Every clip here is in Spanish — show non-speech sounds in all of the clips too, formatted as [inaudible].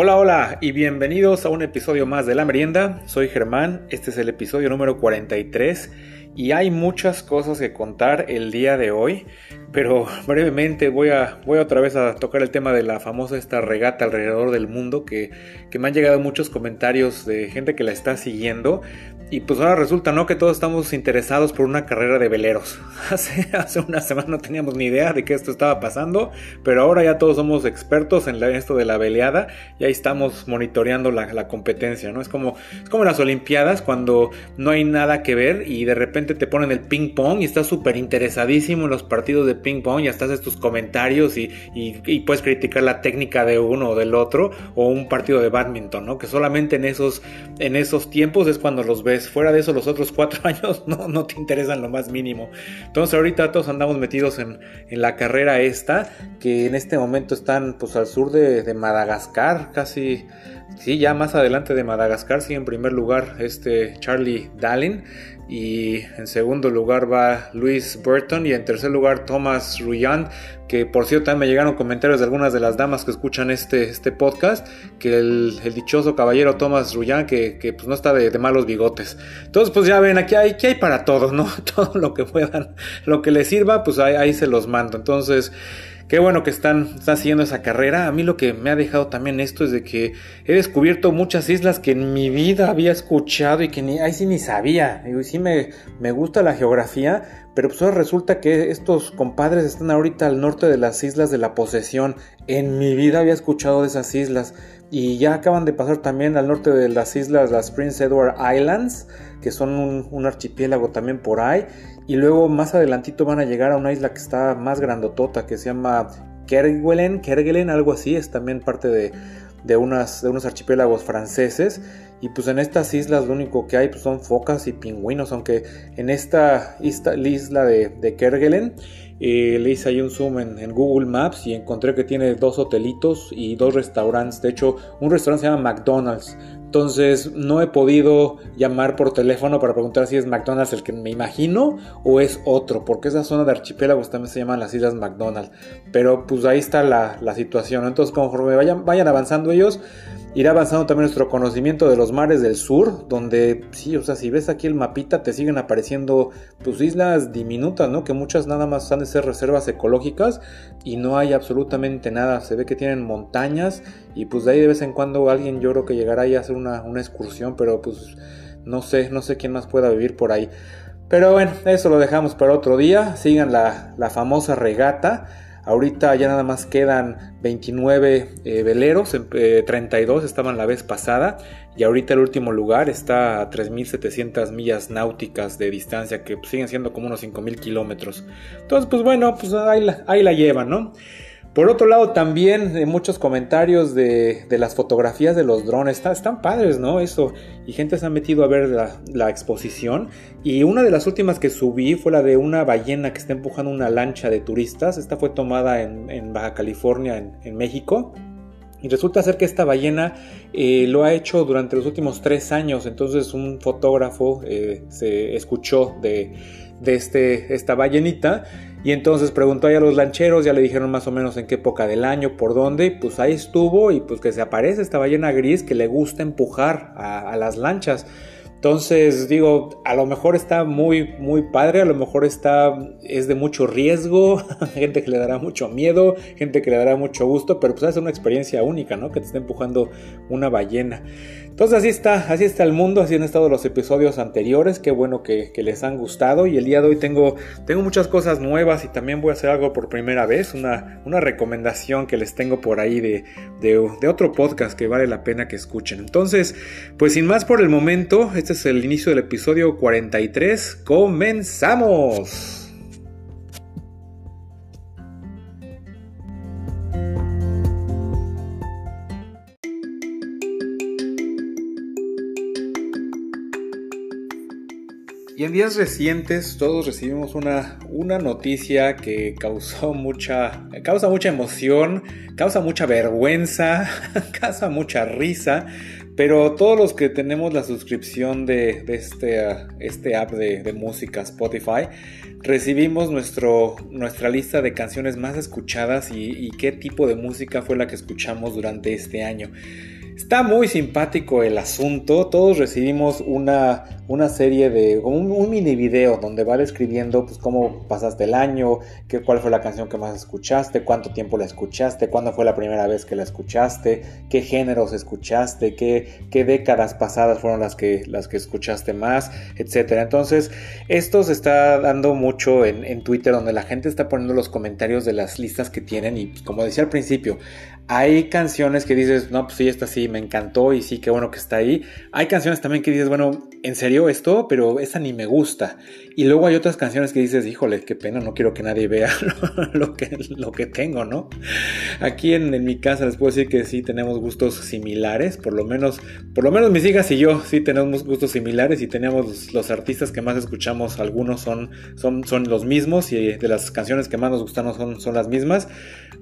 Hola, hola y bienvenidos a un episodio más de La Merienda. Soy Germán, este es el episodio número 43 y hay muchas cosas que contar el día de hoy, pero brevemente voy a, voy otra vez a tocar el tema de la famosa esta regata alrededor del mundo que, que me han llegado muchos comentarios de gente que la está siguiendo y pues ahora resulta, ¿no? Que todos estamos interesados por una carrera de veleros. [laughs] Hace, hace una semana no teníamos ni idea de que esto estaba pasando, pero ahora ya todos somos expertos en esto de la veleada y ahí estamos monitoreando la, competencia, ¿no? Es como, es como las Olimpiadas cuando no hay nada que ver y de repente te ponen el ping pong y estás súper interesadísimo en los partidos de ping pong y hasta haces tus comentarios y, y, puedes criticar la técnica de uno o del otro o un partido de badminton, ¿no? Que solamente en esos, en esos tiempos es cuando los ves Fuera de eso, los otros cuatro [laughs] años no, no te interesan lo más mínimo. Entonces ahorita todos andamos metidos en, la carrera esta, que en este momento están pues al sur de, de Madagascar, casi Sí, ya más adelante de Madagascar, sí, en primer lugar este Charlie Dallin y en segundo lugar va Luis Burton y en tercer lugar Thomas Ruyand, que por cierto también me llegaron comentarios de algunas de las damas que escuchan este, este podcast, que el, dichoso caballero Thomas Ruyand, que, que pues no está de, malos bigotes. Entonces pues ya ven, aquí hay, aquí hay para todos, ¿no? [laughs] Todo lo que puedan, lo que les sirva, pues ahí, ahí se los mando. Entonces... Qué bueno que están, haciendo esa carrera. A mí lo que me ha dejado también esto es de que he descubierto muchas islas que en mi vida había escuchado y que ni, ahí sí ni sabía. Y sí me, me gusta la geografía, pero pues ahora resulta que estos compadres están ahorita al norte de las islas de la posesión. En mi vida había escuchado de esas islas. Y ya acaban de pasar también al norte de las islas, las Prince Edward Islands, que son un archipiélago también por ahí. Y luego más adelantito van a llegar a una isla que está más grandotota, que se llama Kerguelen, Kerguelen, algo así, es también parte de, de, unas, de unos archipiélagos franceses. Y pues en estas islas lo único que hay pues son focas y pingüinos, aunque en esta isla de, de Kerguelen eh, le hice ahí un zoom en, en, Google Maps y encontré que tiene dos hotelitos y dos restaurantes. De hecho, un restaurante se llama McDonald's, entonces no he podido llamar por teléfono para preguntar si es McDonald's el que me imagino o es otro, porque esa zona de archipiélagos también se llaman las Islas McDonald's. Pero pues ahí está la, la situación. Entonces conforme vayan, vayan avanzando ellos, irá avanzando también nuestro conocimiento de los mares del sur, donde sí, o sea, si ves aquí el mapita te siguen apareciendo pues islas diminutas, ¿no? Que muchas nada más han de ser reservas ecológicas y no hay absolutamente nada, se ve que tienen montañas y pues de ahí de vez en cuando alguien yo creo que llegará ahí a hacer una, excursión, pero pues no sé, no sé quién más pueda vivir por ahí. Pero bueno, eso lo dejamos para otro día, sigan la, la famosa regata. Ahorita ya nada más quedan 29 eh, veleros, 32 eh, estaban la vez pasada y ahorita el último lugar está a 3.700 millas náuticas de distancia que pues, siguen siendo como unos 5.000 kilómetros. Entonces pues bueno, pues ahí la llevan, ¿no? Por otro lado, también eh, muchos comentarios de, las fotografías de los drones. están padres, ¿no? Eso. Y gente se ha metido a ver la, exposición. Y una de las últimas que subí fue la de una ballena que está empujando una lancha de turistas. Esta fue tomada en, Baja California, en, México. Y resulta ser que esta ballena eh, lo ha hecho durante los últimos tres años. Entonces un fotógrafo eh, se escuchó de, de este, esta ballenita y entonces preguntó ahí a los lancheros, ya le dijeron más o menos en qué época del año, por dónde, y pues ahí estuvo y pues que se aparece esta ballena gris que le gusta empujar a, las lanchas. Entonces, digo, a lo mejor está muy, muy padre, a lo mejor está, es de mucho riesgo, [laughs] gente que le dará mucho miedo, gente que le dará mucho gusto, pero pues es una experiencia única, ¿no? Que te está empujando una ballena. Entonces así está, así está el mundo, así han estado los episodios anteriores, qué bueno que, les han gustado y el día de hoy tengo, tengo muchas cosas nuevas y también voy a hacer algo por primera vez, una, una recomendación que les tengo por ahí de, de, de otro podcast que vale la pena que escuchen. Entonces, pues sin más por el momento, este es el inicio del episodio 43. ¡Comenzamos! Días recientes todos recibimos una, una noticia que causó mucha, causa mucha emoción, causa mucha vergüenza, [laughs] causa mucha risa, Pero todos los que tenemos la suscripción de, este, uh, este app de, de, música Spotify, recibimos nuestro, nuestra lista de canciones más escuchadas y, y qué tipo de música fue la que escuchamos durante este año. Está muy simpático el asunto. Todos recibimos una, una serie de. un, mini video donde va describiendo pues, cómo pasaste el año, qué, cuál fue la canción que más escuchaste, cuánto tiempo la escuchaste, cuándo fue la primera vez que la escuchaste, qué géneros escuchaste, qué, qué décadas pasadas fueron las que, las que escuchaste más, etc. Entonces, esto se está dando mucho en, en Twitter, donde la gente está poniendo los comentarios de las listas que tienen. Y pues, como decía al principio, hay canciones que dices, no, pues sí, esta sí me encantó y sí, qué bueno que está ahí. Hay canciones también que dices, bueno, en serio esto, pero esta ni me gusta. Y luego hay otras canciones que dices, híjole, qué pena, no quiero que nadie vea [laughs] lo, que, lo que tengo, ¿no? Aquí en, mi casa les puedo decir que sí tenemos gustos similares, por lo menos, por lo menos mis hijas y yo sí tenemos gustos similares y tenemos los, artistas que más escuchamos, algunos son, son, son los mismos y de las canciones que más nos gustan son, son las mismas.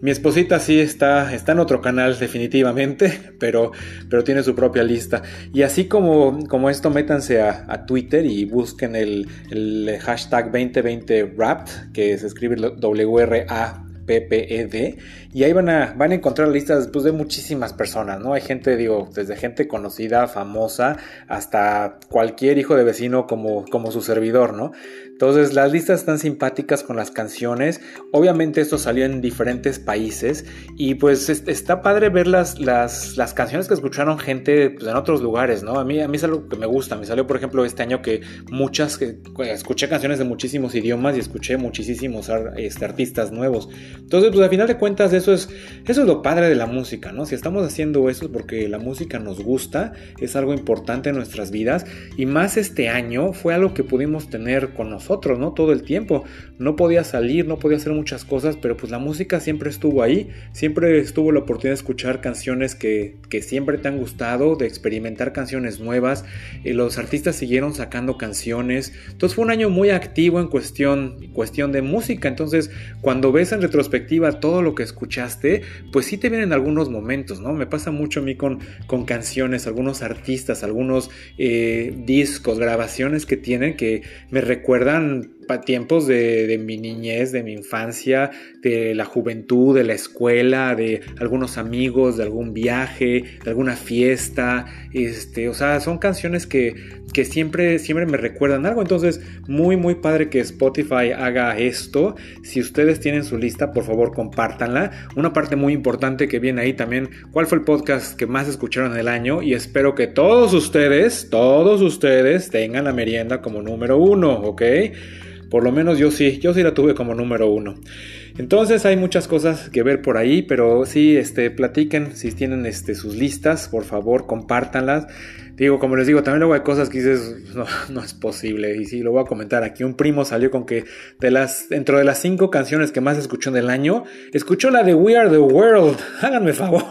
Mi esposita sí está, está en otro canal definitivamente, [laughs] pero, pero tiene su propia lista. Y así como, como esto, métanse a, Twitter y busquen el, el hashtag 2020 Wrapped, que se escribe W-R-A PPED y ahí van a, van a encontrar listas pues, de muchísimas personas, ¿no? Hay gente, digo, desde gente conocida, famosa, hasta cualquier hijo de vecino como, como su servidor, ¿no? Entonces las listas están simpáticas con las canciones, obviamente esto salió en diferentes países y pues está padre ver las, las, las canciones que escucharon gente pues, en otros lugares, ¿no? A mí, a mí es algo que me gusta, me salió por ejemplo este año que muchas, que, escuché canciones de muchísimos idiomas y escuché muchísimos este, artistas nuevos. Entonces, pues al final de cuentas, eso es, eso es lo padre de la música, ¿no? Si estamos haciendo eso es porque la música nos gusta, es algo importante en nuestras vidas. Y más este año fue algo que pudimos tener con nosotros, ¿no? Todo el tiempo. No podía salir, no podía hacer muchas cosas, pero pues la música siempre estuvo ahí. Siempre estuvo la oportunidad de escuchar canciones que, que siempre te han gustado, de experimentar canciones nuevas. Eh, los artistas siguieron sacando canciones. Entonces fue un año muy activo en cuestión, cuestión de música. Entonces, cuando ves en retrospectiva, todo lo que escuchaste, pues sí te vienen algunos momentos, ¿no? Me pasa mucho a mí con, con canciones, algunos artistas, algunos eh, discos, grabaciones que tienen que me recuerdan gran tiempos de, mi niñez, de mi infancia, de la juventud, de la escuela, de algunos amigos, de algún viaje, de alguna fiesta, este, o sea, son canciones que, que siempre, siempre me recuerdan algo, entonces muy muy padre que Spotify haga esto, si ustedes tienen su lista, por favor compártanla, una parte muy importante que viene ahí también, cuál fue el podcast que más escucharon en el año y espero que todos ustedes, todos ustedes tengan la merienda como número uno, ¿ok? Por lo menos yo sí, yo sí la tuve como número uno. Entonces hay muchas cosas que ver por ahí, pero sí, este, platiquen si tienen este, sus listas, por favor, compártanlas. Digo, como les digo, también luego hay cosas que dices, no, [laughs] no es posible. Y sí, lo voy a comentar aquí. Un primo salió con que de las, dentro de las cinco canciones que más escuchó en el año, escuchó la de We Are the World. [laughs] Háganme favor.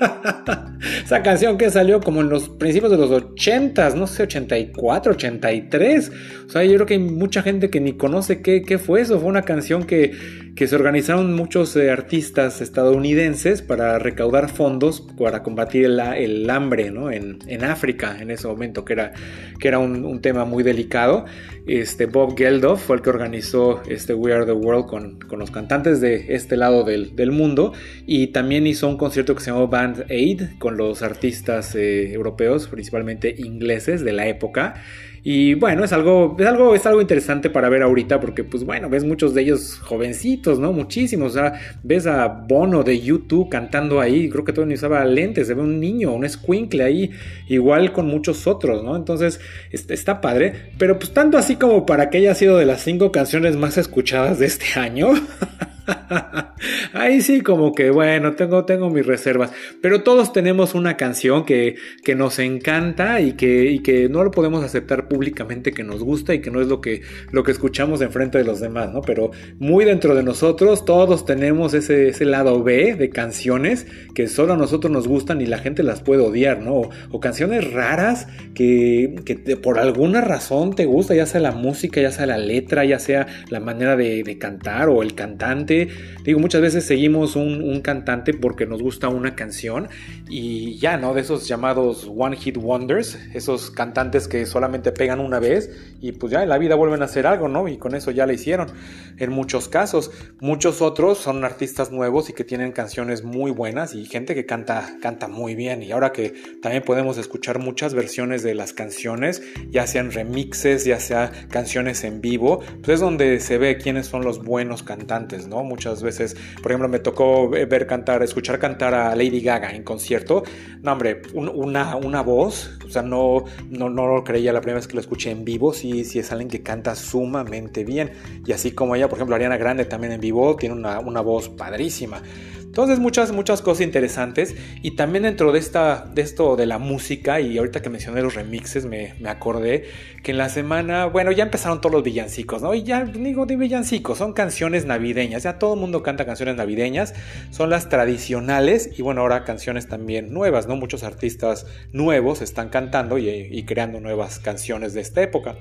[laughs] Esa canción que salió como en los principios de los 80, no sé, 84, 83. O sea, yo creo que hay mucha gente que ni conoce qué, qué fue eso. Fue una canción que, que se organizaron muchos eh, artistas estadounidenses para recaudar fondos para combatir el, el hambre ¿no? en, en, África en ese momento, que era, que era un, un, tema muy delicado. Este, Bob Geldof fue el que organizó este We Are the World con, con los cantantes de este lado del, del mundo y también hizo un concierto que se llamó Aid con los artistas eh, europeos, principalmente ingleses de la época. Y bueno, es algo, es algo, es algo interesante para ver ahorita porque pues bueno, ves muchos de ellos jovencitos, ¿no? Muchísimos. O sea, ves a Bono de YouTube cantando ahí, creo que todavía usaba lentes, se ve un niño, un squinkle ahí, igual con muchos otros, ¿no? Entonces, está padre. Pero pues tanto así como para que haya sido de las cinco canciones más escuchadas de este año. [laughs] Ahí sí, como que bueno, tengo, tengo mis reservas. Pero todos tenemos una canción que, que nos encanta y que, y que no lo podemos aceptar públicamente que nos gusta y que no es lo que, lo que escuchamos enfrente de los demás, ¿no? Pero muy dentro de nosotros, todos tenemos ese, ese lado B de canciones que solo a nosotros nos gustan y la gente las puede odiar, ¿no? O, canciones raras que, que por alguna razón te gusta, ya sea la música, ya sea la letra, ya sea la manera de, de cantar o el cantante. Digo, Muchas veces seguimos un, un, cantante porque nos gusta una canción y ya, ¿no? De esos llamados One Hit Wonders, esos cantantes que solamente pegan una vez y pues ya en la vida vuelven a hacer algo, ¿no? Y con eso ya la hicieron. En muchos casos, muchos otros son artistas nuevos y que tienen canciones muy buenas y gente que canta, canta muy bien. Y ahora que también podemos escuchar muchas versiones de las canciones, ya sean remixes, ya sea canciones en vivo, pues es donde se ve quiénes son los buenos cantantes, ¿no? Muchas veces, por ejemplo, me tocó ver cantar, escuchar cantar a Lady Gaga en concierto. No, hombre, una, una voz, o sea, no, no, no lo creía la primera vez que lo escuché en vivo, sí, sí es alguien que canta sumamente bien. Y así como ella, por ejemplo, Ariana Grande también en vivo tiene una, una voz padrísima. Entonces muchas, muchas cosas interesantes y también dentro de, esta, de esto de la música y ahorita que mencioné los remixes me, me, acordé que en la semana, bueno, ya empezaron todos los villancicos, ¿no? Y ya digo de villancicos, son canciones navideñas, ya todo el mundo canta canciones navideñas, son las tradicionales y bueno, ahora canciones también nuevas, ¿no? Muchos artistas nuevos están cantando y, y creando nuevas canciones de esta época.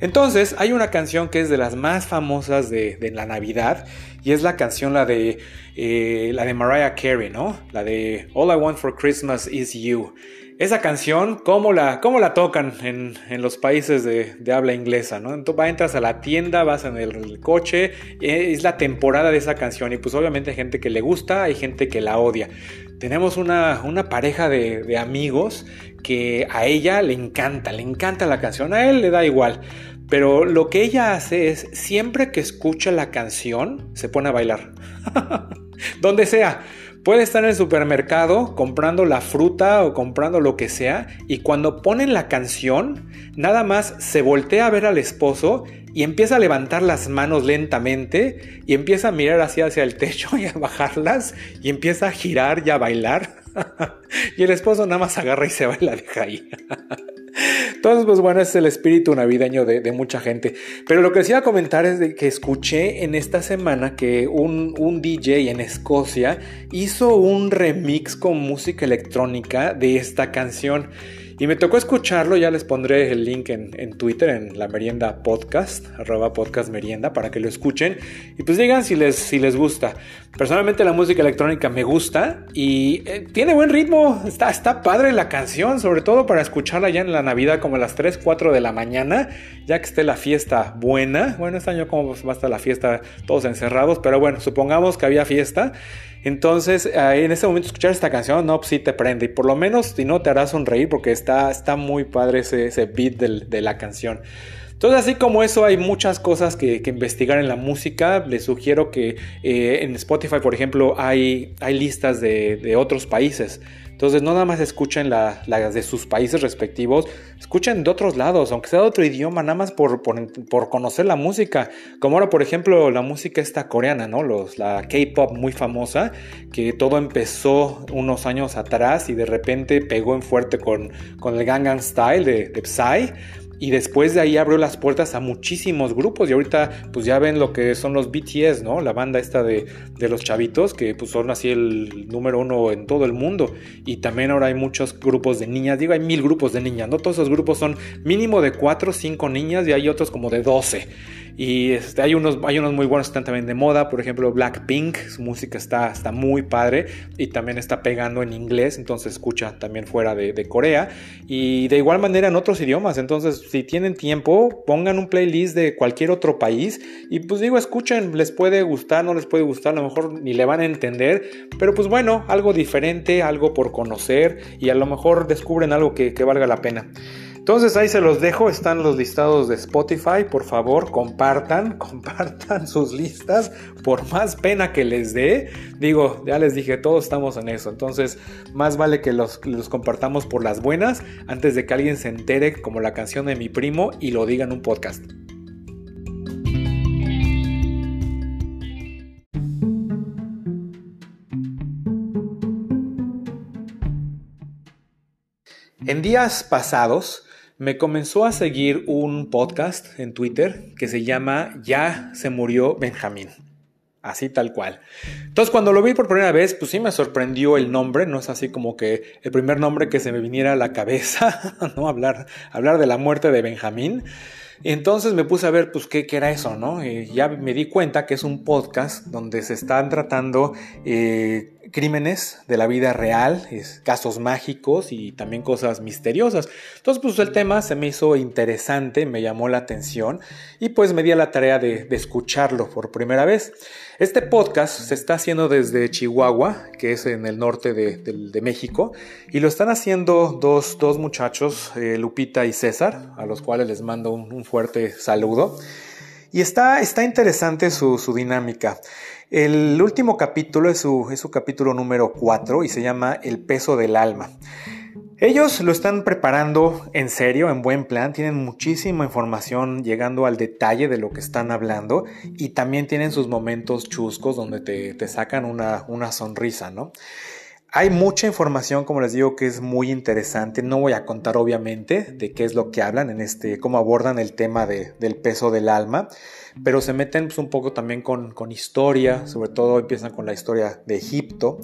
Entonces, hay una canción que es de las más famosas de, la Navidad y es la canción, la de, eh, la de Mariah Carey, ¿no? La de All I Want for Christmas is You. Esa canción, ¿cómo la, cómo la tocan en, en los países de, habla inglesa? ¿no? Entonces, entras a la tienda, vas en el coche, es la temporada de esa canción y pues obviamente hay gente que le gusta, hay gente que la odia. Tenemos una, una pareja de amigos que a ella le encanta, le encanta la canción, a él le da igual. Pero lo que ella hace es, siempre que escucha la canción, se pone a bailar. [laughs] Donde sea. Puede estar en el supermercado comprando la fruta o comprando lo que sea y cuando ponen la canción, nada más se voltea a ver al esposo y empieza a levantar las manos lentamente y empieza a mirar hacia, hacia el techo y a bajarlas y empieza a girar y a bailar. [laughs] y el esposo nada más agarra y se va y la deja ahí. [laughs] Entonces, pues bueno, es el espíritu navideño de, mucha gente. Pero lo que les iba a comentar es de que escuché en esta semana que un, un DJ en Escocia hizo un remix con música electrónica de esta canción. Y me tocó escucharlo, ya les pondré el link en, Twitter, en la merienda podcast, arroba podcast merienda, para que lo escuchen y pues digan si les, si les gusta. Personalmente la música electrónica me gusta y eh, tiene buen ritmo, está, está padre la canción, sobre todo para escucharla ya en la Navidad como a las 3, 4 de la mañana, ya que esté la fiesta buena. Bueno, este año como va a estar la fiesta todos encerrados, pero bueno, supongamos que había fiesta. Entonces, en ese momento escuchar esta canción, no, pues sí te prende. Y por lo menos, si no, te hará sonreír porque está, está muy padre ese, ese beat del, de la canción. Entonces, así como eso, hay muchas cosas que, que investigar en la música. Les sugiero que eh, en Spotify, por ejemplo, hay, hay listas de, de otros países. Entonces no nada más escuchen las la de sus países respectivos, escuchen de otros lados, aunque sea de otro idioma, nada más por, por, por conocer la música. Como ahora, por ejemplo, la música esta coreana, ¿no? Los, la K-Pop muy famosa, que todo empezó unos años atrás y de repente pegó en fuerte con, con el Gangnam Style de, de Psy. Y después de ahí abrió las puertas a muchísimos grupos y ahorita pues ya ven lo que son los BTS, ¿no? La banda esta de, de, los chavitos que pues son así el número uno en todo el mundo. Y también ahora hay muchos grupos de niñas, digo hay mil grupos de niñas, ¿no? Todos esos grupos son mínimo de 4 o 5 niñas y hay otros como de 12. Y este, hay, unos, hay unos muy buenos que están también de moda, por ejemplo Blackpink, su música está, está muy padre y también está pegando en inglés, entonces escucha también fuera de, Corea y de igual manera en otros idiomas, entonces si tienen tiempo pongan un playlist de cualquier otro país y pues digo escuchen, les puede gustar, no les puede gustar, a lo mejor ni le van a entender, pero pues bueno, algo diferente, algo por conocer y a lo mejor descubren algo que valga la pena. Entonces ahí se los dejo, están los listados de Spotify, por favor compartan, [laughs] compartan sus listas, por más pena que les dé, digo, ya les dije, todos estamos en eso, entonces más vale que los, compartamos por las buenas antes de que alguien se entere como la canción de mi primo y lo diga en un podcast. En días pasados, me comenzó a seguir un podcast en Twitter que se llama Ya se murió Benjamín. Así tal cual. Entonces cuando lo vi por primera vez, pues sí me sorprendió el nombre, no es así como que el primer nombre que se me viniera a la cabeza, [laughs] ¿no? Hablar, hablar de la muerte de Benjamín. Entonces me puse a ver, pues, qué, era eso, ¿no? Y ya me di cuenta que es un podcast donde se están tratando eh, crímenes de la vida real, casos mágicos y también cosas misteriosas. Entonces, pues el tema se me hizo interesante, me llamó la atención y pues me di a la tarea de, escucharlo por primera vez. Este podcast se está haciendo desde Chihuahua, que es en el norte de, México, y lo están haciendo dos, muchachos, eh, Lupita y César, a los cuales les mando un, fuerte saludo. Y está, está interesante su dinámica. El último capítulo es su, es su capítulo número 4 y se llama El peso del alma. Ellos lo están preparando en serio, en buen plan, tienen muchísima información llegando al detalle de lo que están hablando y también tienen sus momentos chuscos donde te, te sacan una, una sonrisa, ¿no? Hay mucha información, como les digo, que es muy interesante. No voy a contar, obviamente, de qué es lo que hablan en este, cómo abordan el tema del peso del alma pero se meten pues, un poco también con, historia, sobre todo empiezan con la historia de Egipto.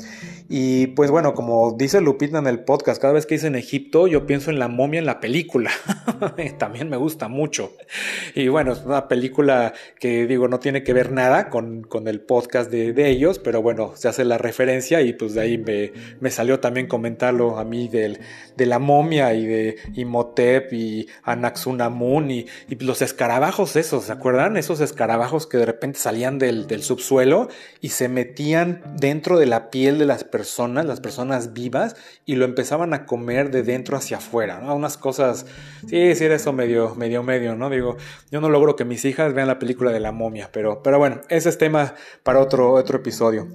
Y pues bueno, como dice Lupita en el podcast, cada vez que dicen Egipto, yo pienso en la momia en la película. [laughs] también me gusta mucho. Y bueno, es una película que digo, no tiene que ver nada con, el podcast de, ellos, pero bueno, se hace la referencia y pues de ahí me, salió también comentarlo a mí del, de la momia y de Imhotep y Anaxunamun y, y los escarabajos esos, ¿se acuerdan? Esos escarabajos que de repente salían del, subsuelo y se metían dentro de la piel de las personas, las personas vivas, y lo empezaban a comer de dentro hacia afuera, ¿no? Unas cosas, sí, sí era eso medio, medio, medio, ¿no? Digo, yo no logro que mis hijas vean la película de la momia, pero, pero bueno, ese es tema para otro, otro episodio.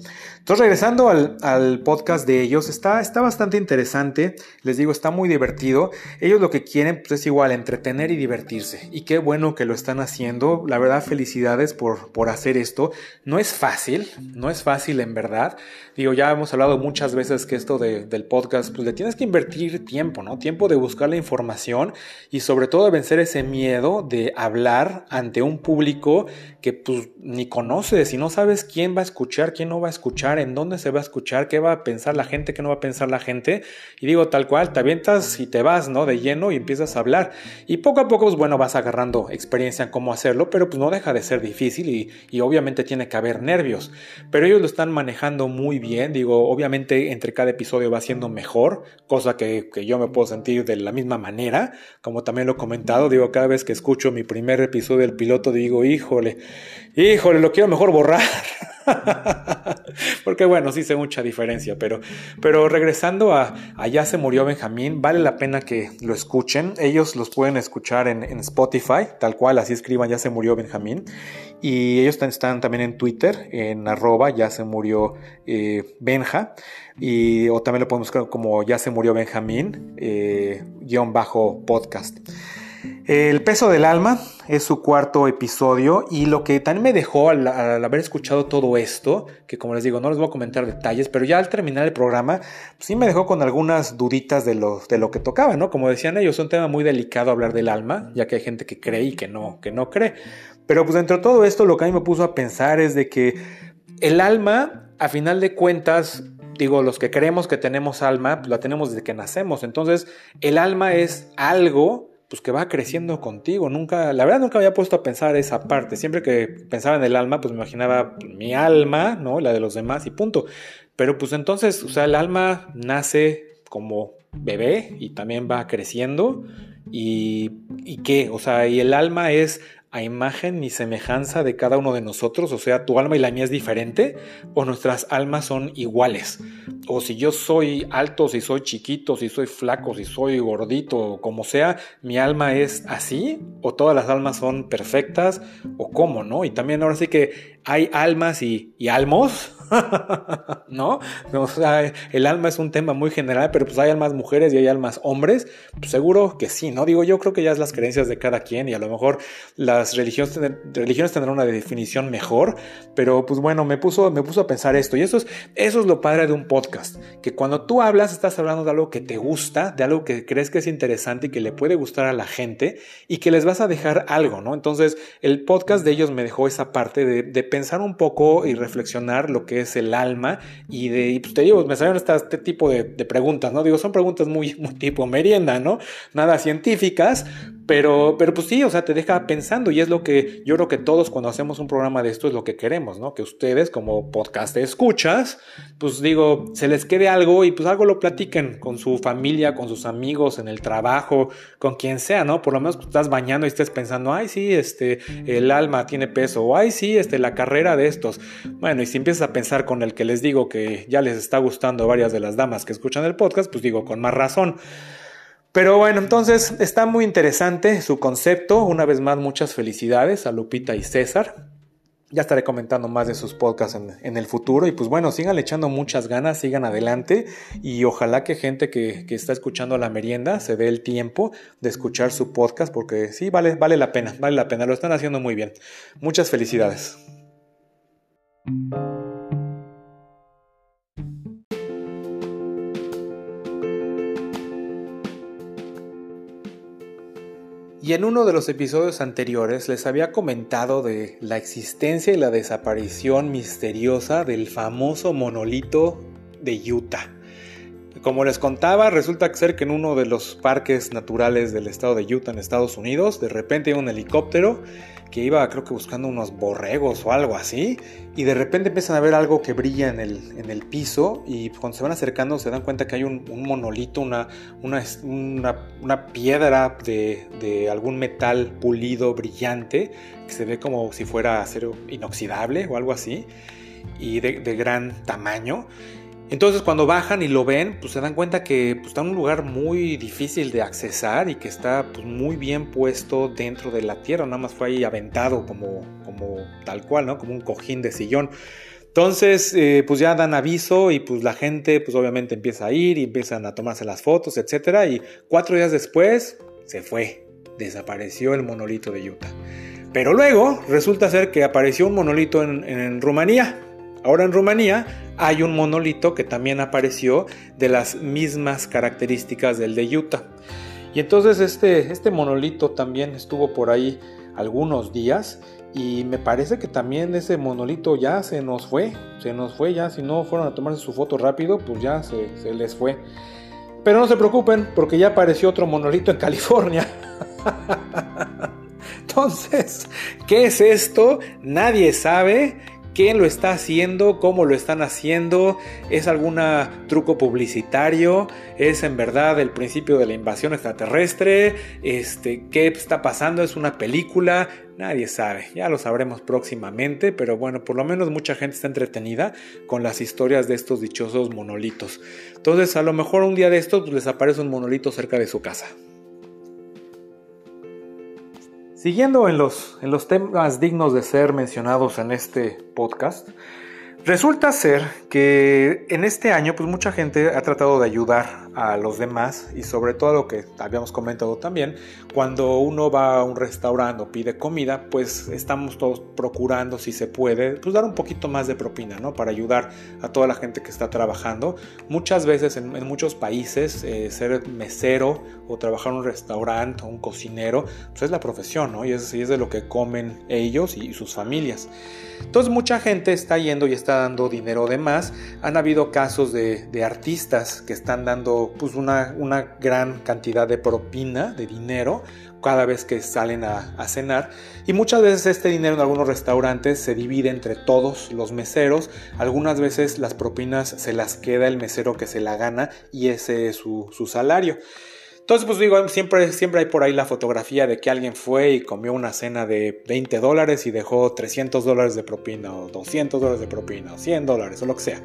Entonces, regresando al, podcast de ellos, está, está bastante interesante, les digo, está muy divertido. Ellos lo que quieren pues, es igual, entretener y divertirse. Y qué bueno que lo están haciendo. La verdad, felicidades por, por hacer esto. No es fácil, no es fácil en verdad. Digo, ya hemos hablado muchas veces que esto del podcast, pues le tienes que invertir tiempo, ¿no? Tiempo de buscar la información y sobre todo de vencer ese miedo de hablar ante un público que pues ni conoces y no sabes quién va a escuchar, quién no va a escuchar en dónde se va a escuchar, qué va a pensar la gente, qué no va a pensar la gente. Y digo, tal cual, te avientas y te vas, ¿no? De lleno y empiezas a hablar. Y poco a poco, pues bueno, vas agarrando experiencia en cómo hacerlo, pero pues no deja de ser difícil y, obviamente tiene que haber nervios. Pero ellos lo están manejando muy bien. Digo, obviamente entre cada episodio va siendo mejor, cosa que, que yo me puedo sentir de la misma manera. Como también lo he comentado, digo, cada vez que escucho mi primer episodio del piloto, digo, híjole, híjole, lo quiero mejor borrar. [laughs] Porque bueno, sí sé mucha diferencia, pero, pero regresando a, Ya se murió Benjamín, vale la pena que lo escuchen. Ellos los pueden escuchar en, Spotify, tal cual, así escriban Ya se murió Benjamín. Y ellos están también en Twitter, en arroba Ya se murió eh, Benja. Y, o también lo podemos buscar como Ya se murió Benjamín, eh, guion bajo podcast. El peso del alma es su cuarto episodio y lo que también me dejó al, haber escuchado todo esto, que como les digo no les voy a comentar detalles, pero ya al terminar el programa pues sí me dejó con algunas duditas de lo, de lo que tocaba, ¿no? Como decían ellos, es un tema muy delicado hablar del alma, ya que hay gente que cree y que no, que no cree. Pero pues dentro de todo esto lo que a mí me puso a pensar es de que el alma, a final de cuentas, digo, los que creemos que tenemos alma, pues la tenemos desde que nacemos. Entonces, el alma es algo pues que va creciendo contigo. Nunca, la verdad nunca había puesto a pensar esa parte. Siempre que pensaba en el alma, pues me imaginaba mi alma, ¿no? La de los demás y punto. Pero pues entonces, o sea, el alma nace como bebé y también va creciendo. ¿Y, y qué? O sea, y el alma es a imagen y semejanza de cada uno de nosotros, o sea, tu alma y la mía es diferente, o nuestras almas son iguales, o si yo soy alto, si soy chiquito, si soy flaco, si soy gordito, como sea, mi alma es así, o todas las almas son perfectas, o cómo, ¿no? Y también ahora sí que hay almas y, almos, [laughs] ¿no? El alma es un tema muy general, pero pues hay almas mujeres y hay almas hombres, pues seguro que sí, ¿no? Digo, yo creo que ya es las creencias de cada quien y a lo mejor las religiones, religiones tendrán una definición mejor, pero pues bueno, me puso, me puso a pensar esto y eso es, eso es lo padre de un podcast, que cuando tú hablas estás hablando de algo que te gusta, de algo que crees que es interesante y que le puede gustar a la gente y que les vas a dejar algo, ¿no? Entonces, el podcast de ellos me dejó esa parte de pensar un poco y reflexionar lo que es el alma y de, pues te digo, me salieron este tipo de, preguntas, ¿no? Digo, son preguntas muy, [laughs] muy tipo merienda, ¿no? Nada científicas, Pero, pero pues sí, o sea, te deja pensando y es lo que yo creo que todos cuando hacemos un programa de esto es lo que queremos, ¿no? Que ustedes como podcast escuchas, pues digo, se les quede algo y pues algo lo platiquen con su familia, con sus amigos, en el trabajo, con quien sea, ¿no? Por lo menos estás bañando y estés pensando, ay, sí, este, el alma tiene peso, o ay, sí, este, la carrera de estos. Bueno, y si empiezas a pensar con el que les digo que ya les está gustando varias de las damas que escuchan el podcast, pues digo, con más razón. Pero bueno, entonces está muy interesante su concepto. Una vez más, muchas felicidades a Lupita y César. Ya estaré comentando más de sus podcasts en, el futuro. Y pues bueno, sigan echando muchas ganas, sigan adelante. Y ojalá que gente que, que, está escuchando la merienda se dé el tiempo de escuchar su podcast. Porque sí, vale, vale la pena, vale la pena. Lo están haciendo muy bien. Muchas felicidades. Y en uno de los episodios anteriores les había comentado de la existencia y la desaparición misteriosa del famoso monolito de Utah. Como les contaba, resulta ser que en uno de los parques naturales del estado de Utah en Estados Unidos, de repente hay un helicóptero que iba creo que buscando unos borregos o algo así, y de repente empiezan a ver algo que brilla en el, en el piso y cuando se van acercando se dan cuenta que hay un, monolito, una, una, una, piedra de, de, algún metal pulido brillante, que se ve como si fuera acero inoxidable o algo así, y de, de gran tamaño. Entonces cuando bajan y lo ven, pues se dan cuenta que pues, está en un lugar muy difícil de accesar y que está pues, muy bien puesto dentro de la tierra, nada más fue ahí aventado como, tal cual, ¿no? Como un cojín de sillón. Entonces, eh, pues ya dan aviso y pues la gente, pues obviamente empieza a ir y empiezan a tomarse las fotos, etcétera. Y cuatro días después, se fue, desapareció el monolito de Utah. Pero luego resulta ser que apareció un monolito en, en Rumanía. Ahora en Rumanía hay un monolito que también apareció de las mismas características del de Utah. Y entonces este, este monolito también estuvo por ahí algunos días y me parece que también ese monolito ya se nos fue, se nos fue ya, si no fueron a tomarse su foto rápido, pues ya se, se les fue. Pero no se preocupen, porque ya apareció otro monolito en [laughs] California. Entonces, ¿qué es esto? Nadie sabe quién lo está haciendo, cómo lo están haciendo, es algún truco publicitario, es en verdad el principio de la invasión extraterrestre, este, qué está pasando, es una película, nadie sabe, ya lo sabremos próximamente, pero bueno, por lo menos mucha gente está entretenida con las historias de estos dichosos monolitos. Entonces, a lo mejor un día de estos pues, les aparece un monolito cerca de su casa. Siguiendo en los, en los temas dignos de ser mencionados en este podcast, Resulta ser que en este año pues mucha gente ha tratado de ayudar a los demás y sobre todo lo que habíamos comentado también, cuando uno va a un restaurante o pide comida, pues estamos todos procurando si se puede, pues dar un poquito más de propina, ¿no? Para ayudar a toda la gente que está trabajando. Muchas veces en, muchos países eh, ser mesero o trabajar en un restaurante o un cocinero, pues es la profesión, ¿no? Y es, es de lo que comen ellos y sus familias. Entonces mucha gente está yendo y está dando dinero de más. Han habido casos de, artistas que están dando pues una, una, gran cantidad de propina, de dinero, cada vez que salen a, cenar. Y muchas veces este dinero en algunos restaurantes se divide entre todos los meseros. Algunas veces las propinas se las queda el mesero que se la gana y ese es su, su salario. Entonces, pues digo, siempre, siempre hay por ahí la fotografía de que alguien fue y comió una cena de 20 dólares y dejó 300 dólares de propina, o 200 dólares de propina, o 100 dólares, o lo que sea.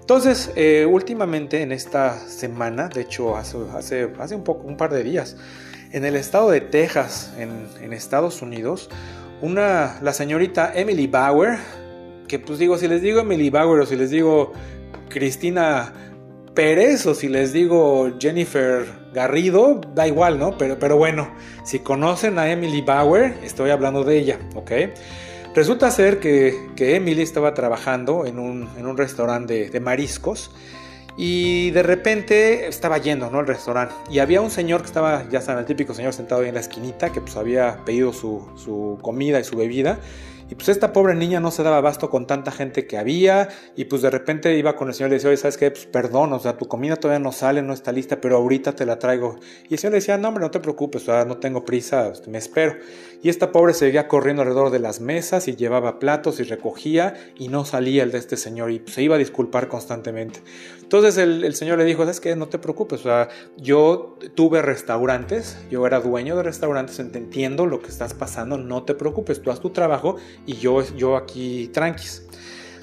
Entonces, eh, últimamente en esta semana, de hecho hace, hace, hace un, poco, un par de días, en el estado de Texas, en, en Estados Unidos, una, la señorita Emily Bauer, que pues digo, si les digo Emily Bauer o si les digo Cristina Pérez o si les digo Jennifer Garrido, da igual, ¿no? Pero, pero bueno, si conocen a Emily Bauer, estoy hablando de ella, ¿ok? Resulta ser que, Emily estaba trabajando en un, restaurante de, mariscos y de repente estaba yendo, ¿no? El restaurante. Y había un señor que estaba, ya saben, el típico señor sentado ahí en la esquinita, que pues había pedido su, su comida y su bebida Y pues esta pobre niña no se daba abasto con tanta gente que había y pues de repente iba con el señor y le decía, oye, ¿sabes qué? Pues perdón, o sea, tu comida todavía no sale, no está lista, pero ahorita te la traigo. Y el señor le decía, no, hombre, no te preocupes, o sea, no tengo prisa, este, me espero. Y esta pobre seguía corriendo alrededor de las mesas y llevaba platos y recogía y no salía el de este señor y se iba a disculpar constantemente. Entonces el, señor le dijo, ¿sabes qué? No te preocupes, o sea, yo tuve restaurantes, yo era dueño de restaurantes, entiendo lo que estás pasando, no te preocupes, tú haz tu trabajo y yo, yo aquí tranquis.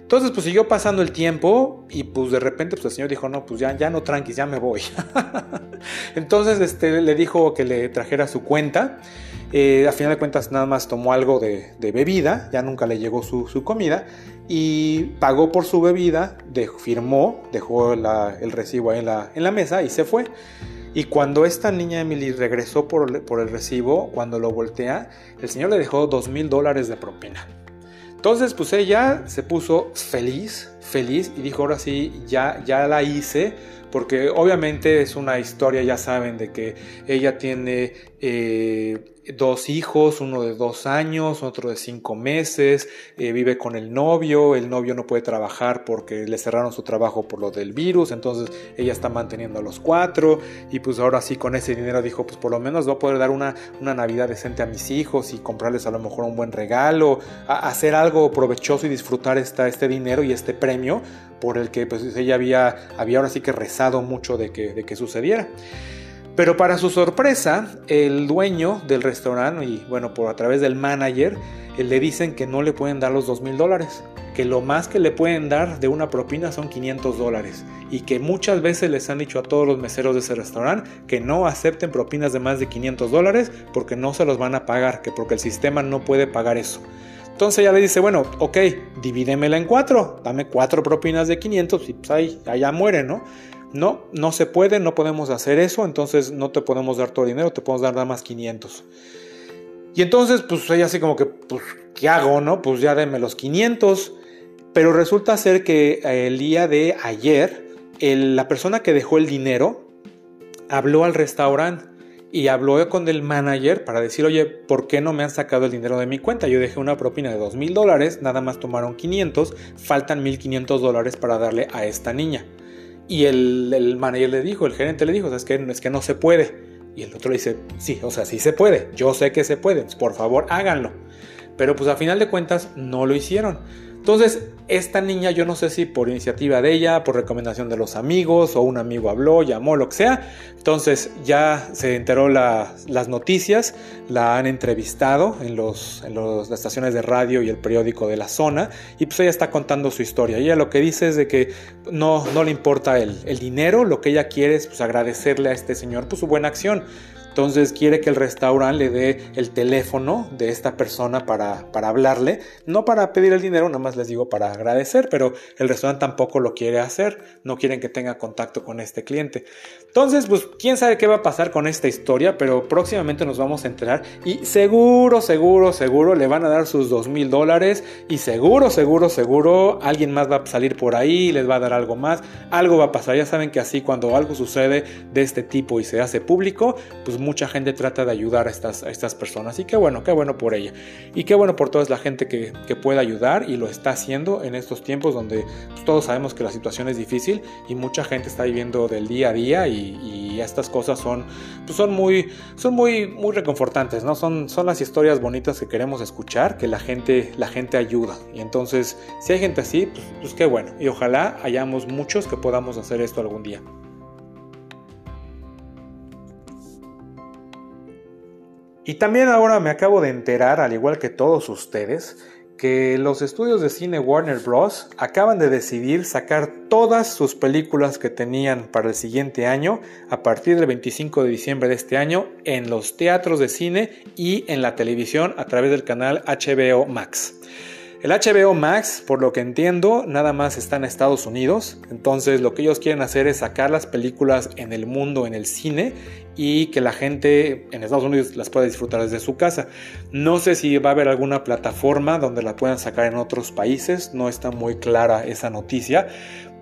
Entonces, pues siguió pasando el tiempo y pues de repente pues el señor dijo, no, pues ya, ya no tranquis, ya me voy. [laughs] Entonces este, le dijo que le trajera su cuenta eh, a final de cuentas nada más tomó algo de, bebida, ya nunca le llegó su, comida y pagó por su bebida, firmó, dejó el recibo ahí en la, mesa y se fue. Y cuando esta niña Emily regresó por, por el recibo, cuando lo voltea, el señor le dejó dos mil dólares de propina. Entonces, pues ella se puso feliz, feliz y dijo, ahora sí, ya, ya la hice porque obviamente es una historia, ya saben, de que ella tiene eh, dos hijos, uno de dos años, otro de cinco meses, eh, vive con el novio, el novio no puede trabajar porque le cerraron su trabajo por lo del virus, entonces ella está manteniendo a los cuatro y pues ahora sí con ese dinero dijo, pues por lo menos voy a poder dar una, una Navidad decente a mis hijos y comprarles a lo mejor un buen regalo, hacer algo provechoso y disfrutar esta, este dinero y este premio por el que pues ella había, había ahora sí que rezado mucho de que, de que sucediera. Pero para su sorpresa, el dueño del restaurante y bueno, por a través del manager, eh, le dicen que no le pueden dar los dos mil dólares, que lo más que le pueden dar de una propina son 500 dólares y que muchas veces les han dicho a todos los meseros de ese restaurante que no acepten propinas de más de 500 dólares porque no se los van a pagar, que porque el sistema no puede pagar eso. Entonces ella le dice, bueno, ok, divídemela en cuatro, dame cuatro propinas de 500 y pues ahí, allá muere, ¿no? No, no se puede, no podemos hacer eso, entonces no te podemos dar todo el dinero, te podemos dar nada más 500. Y entonces, pues ella así como que, pues, ¿qué hago, no? Pues ya denme los 500. Pero resulta ser que eh, el día de ayer, la persona que dejó el dinero habló al restaurante y habló con el manager para decir, oye, ¿por qué no me han sacado el dinero de mi cuenta? Yo dejé una propina de 2 mil dólares, nada más tomaron 500, faltan 1500 dólares para darle a esta niña. Y el, el, manager le dijo, el gerente le dijo, es que, es que no se puede. Y el otro le dice, sí, o sea, sí se puede, yo sé que se puede, por favor háganlo. Pero pues a final de cuentas no lo hicieron. Entonces, esta niña, yo no sé si por iniciativa de ella, por recomendación de los amigos, o un amigo habló, llamó, lo que sea. Entonces, ya se enteró las noticias, la han entrevistado en, los, en las estaciones de radio y el periódico de la zona, y pues ella está contando su historia. Ella lo que dice es de que no, no le importa el, el dinero, lo que ella quiere es pues, agradecerle a este señor por su buena acción. Entonces quiere que el restaurante le dé el teléfono de esta persona para, para hablarle, no para pedir el dinero, nada más les digo para agradecer, pero el restaurante tampoco lo quiere hacer, no quieren que tenga contacto con este cliente. Entonces, pues quién sabe qué va a pasar con esta historia, pero próximamente nos vamos a enterar y seguro, seguro, seguro le van a dar sus dos mil dólares y seguro, seguro, seguro alguien más va a salir por ahí, les va a dar algo más, algo va a pasar. Ya saben que así cuando algo sucede de este tipo y se hace público, pues mucha gente trata de ayudar a estas, a estas personas. Y qué bueno, qué bueno por ella. Y qué bueno por toda la gente que, que puede ayudar y lo está haciendo en estos tiempos donde todos sabemos que la situación es difícil y mucha gente está viviendo del día a día y, estas cosas son, pues, son, muy, son muy, muy reconfortantes, ¿no? Son, son las historias bonitas que queremos escuchar, que la gente, la gente ayuda. Y entonces, si hay gente así, pues, pues qué bueno. Y ojalá hayamos muchos que podamos hacer esto algún día. Y también ahora me acabo de enterar, al igual que todos ustedes, que los estudios de cine Warner Bros. acaban de decidir sacar todas sus películas que tenían para el siguiente año a partir del 25 de diciembre de este año en los teatros de cine y en la televisión a través del canal HBO Max. El HBO Max, por lo que entiendo, nada más está en Estados Unidos, entonces lo que ellos quieren hacer es sacar las películas en el mundo, en el cine, y que la gente en Estados Unidos las pueda disfrutar desde su casa. No sé si va a haber alguna plataforma donde la puedan sacar en otros países, no está muy clara esa noticia,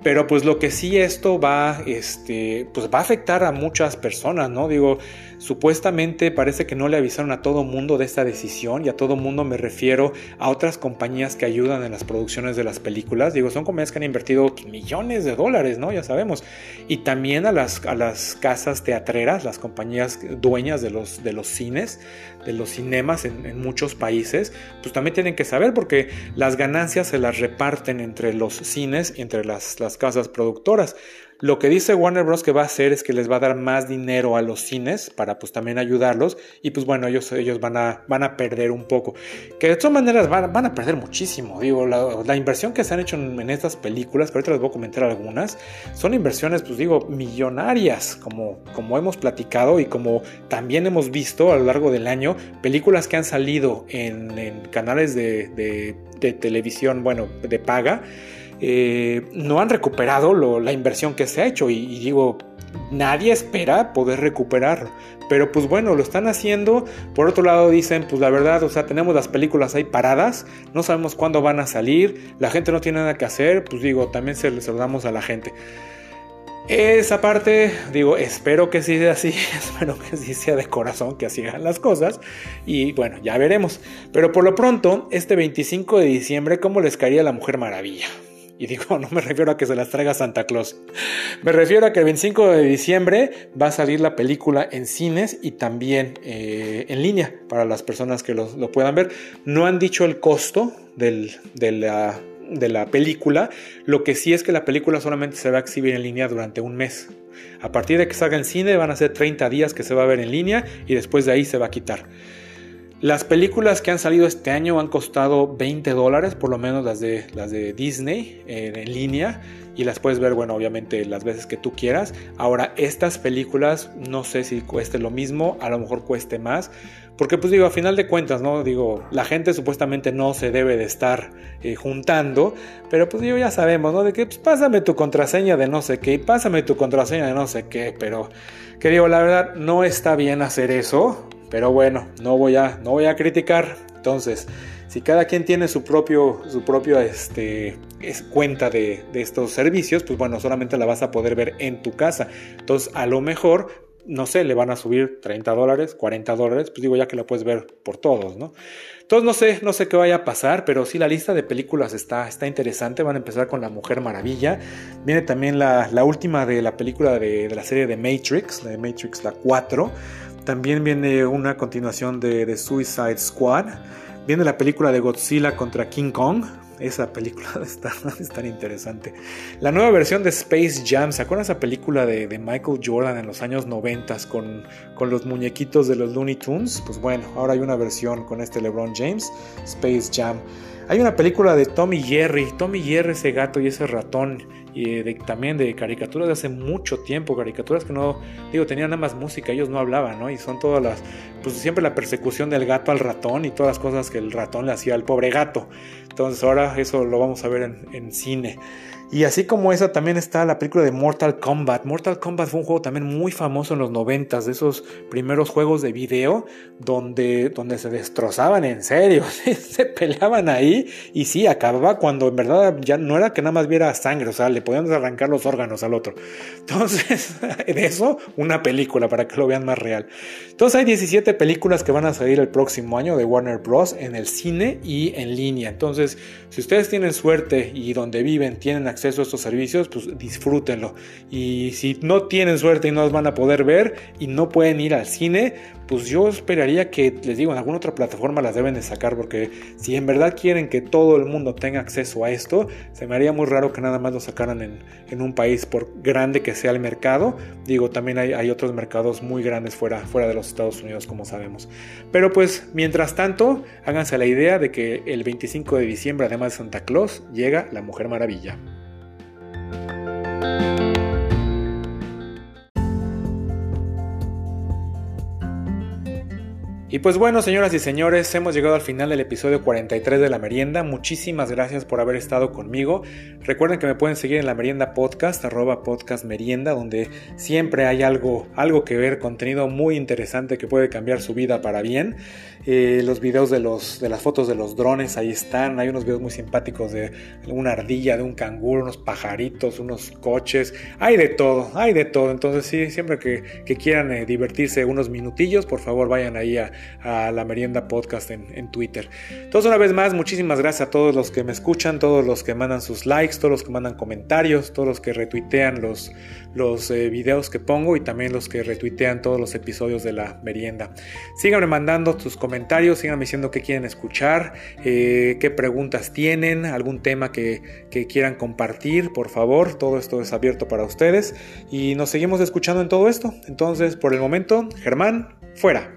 pero pues lo que sí esto va, este, pues va a afectar a muchas personas, ¿no? Digo, supuestamente parece que no le avisaron a todo mundo de esta decisión y a todo mundo me refiero a otras compañías que ayudan en las producciones de las películas. Digo, son compañías que han invertido millones de dólares, ¿no? Ya sabemos. Y también a las, a las casas teatreras, las compañías dueñas de los, de los cines, de los cinemas en, en muchos países, pues también tienen que saber porque las ganancias se las reparten entre los cines y entre las, las casas productoras. Lo que dice Warner Bros. que va a hacer es que les va a dar más dinero a los cines para pues también ayudarlos y pues bueno, ellos, ellos van, a, van a perder un poco. Que de todas maneras van, van a perder muchísimo. Digo, la, inversión que se han hecho en, estas películas, que ahorita les voy a comentar algunas, son inversiones pues digo millonarias, como, como hemos platicado y como también hemos visto a lo largo del año, películas que han salido en, canales de, de, de televisión, bueno, de paga eh, no han recuperado la inversión que se ha hecho y, digo, nadie espera poder recuperarlo. Pero pues bueno, lo están haciendo. Por otro lado dicen, pues la verdad, o sea, tenemos las películas ahí paradas, no sabemos cuándo van a salir, la gente no tiene nada que hacer, pues digo, también se les damos a la gente. Esa parte, digo, espero que sí sea así, [laughs] espero que sí sea de corazón, que así hagan las cosas. Y bueno, ya veremos. Pero por lo pronto, este 25 de diciembre, ¿cómo les caería la Mujer Maravilla? [laughs] Y digo, no me refiero a que se las traiga Santa Claus. Me refiero a que el 25 de diciembre va a salir la película en cines y también eh, en línea para las personas que lo, puedan ver. No han dicho el costo de, la, de la película. Lo que sí es que la película solamente se va a exhibir en línea durante un mes. A partir de que salga en cine van a ser 30 días que se va a ver en línea y después de ahí se va a quitar. Las películas que han salido este año han costado 20 dólares, por lo menos las de, las de Disney en línea. Y las puedes ver, bueno, obviamente las veces que tú quieras. Ahora, estas películas no sé si cueste lo mismo, a lo mejor cueste más. Porque pues digo, a final de cuentas, ¿no? Digo, la gente supuestamente no se debe de estar eh, juntando, pero pues digo, ya sabemos, ¿no? De que pues, pásame tu contraseña de no sé qué y pásame tu contraseña de no sé qué, pero que digo, la verdad no está bien hacer eso. Pero bueno, no voy a, no voy a criticar. Entonces, si cada quien tiene su propio, su propio este, cuenta de, de, estos servicios, pues bueno, solamente la vas a poder ver en tu casa. Entonces, a lo mejor, no sé, le van a subir 30 dólares, 40 dólares, pues digo ya que la puedes ver por todos, ¿no? Entonces no sé, no sé qué vaya a pasar, pero sí la lista de películas está, está interesante. Van a empezar con La Mujer Maravilla. Viene también la, la última de la película de, de la serie de Matrix, la de Matrix la 4. También viene una continuación de, Suicide Squad. Viene la película de Godzilla contra King Kong. Esa película [laughs] está, tan interesante. La nueva versión de Space Jam. ¿Se acuerdan esa película de, Michael Jordan en los años 90 con, con los muñequitos de los Looney Tunes? Pues bueno, ahora hay una versión con este LeBron James, Space Jam. Hay una película de Tommy Jerry. Tommy Jerry, ese gato y ese ratón y también de caricaturas de hace mucho tiempo, caricaturas que no, digo, tenían nada más música, ellos no hablaban, ¿no? Y son todas las, pues siempre la persecución del gato al ratón y todas las cosas que el ratón le hacía al pobre gato. Entonces ahora eso lo vamos a ver en, en cine. Y así como esa también está la película de Mortal Kombat. Mortal Kombat fue un juego también muy famoso en los noventas, de esos primeros juegos de video donde, donde se destrozaban en serio, [laughs] se peleaban ahí y sí, acababa cuando en verdad ya no era que nada más viera sangre, o sea, le podían arrancar los órganos al otro. Entonces, [laughs] de eso, una película para que lo vean más real. Entonces hay 17 películas que van a salir el próximo año de Warner Bros. en el cine y en línea. Entonces, si ustedes tienen suerte y donde viven tienen a estos servicios, pues disfrútenlo. Y si no tienen suerte y no los van a poder ver y no pueden ir al cine, pues yo esperaría que, les digo, en alguna otra plataforma las deben de sacar, porque si en verdad quieren que todo el mundo tenga acceso a esto, se me haría muy raro que nada más lo sacaran en, en un país, por grande que sea el mercado. Digo, también hay, hay, otros mercados muy grandes fuera, fuera de los Estados Unidos, como sabemos. Pero pues, mientras tanto, háganse la idea de que el 25 de diciembre, además de Santa Claus, llega la Mujer Maravilla. Thank you. Y pues bueno, señoras y señores, hemos llegado al final del episodio 43 de La Merienda. Muchísimas gracias por haber estado conmigo. Recuerden que me pueden seguir en La Merienda Podcast, arroba podcast merienda, donde siempre hay algo, algo que ver, contenido muy interesante que puede cambiar su vida para bien. Eh, los videos de, los, de las fotos de los drones ahí están. Hay unos videos muy simpáticos de una ardilla, de un canguro, unos pajaritos, unos coches. Hay de todo, hay de todo. Entonces sí, siempre que, quieran eh, divertirse unos minutillos, por favor vayan ahí a, la merienda podcast en, Twitter. Entonces una vez más, muchísimas gracias a todos los que me escuchan, todos los que mandan sus likes, todos los que mandan comentarios, todos los que retuitean los, los eh, videos que pongo y también los que retuitean todos los episodios de la merienda. Síganme mandando sus comentarios sigan diciendo qué quieren escuchar, eh, qué preguntas tienen, algún tema que, que quieran compartir, por favor, todo esto es abierto para ustedes y nos seguimos escuchando en todo esto. Entonces, por el momento, Germán, fuera.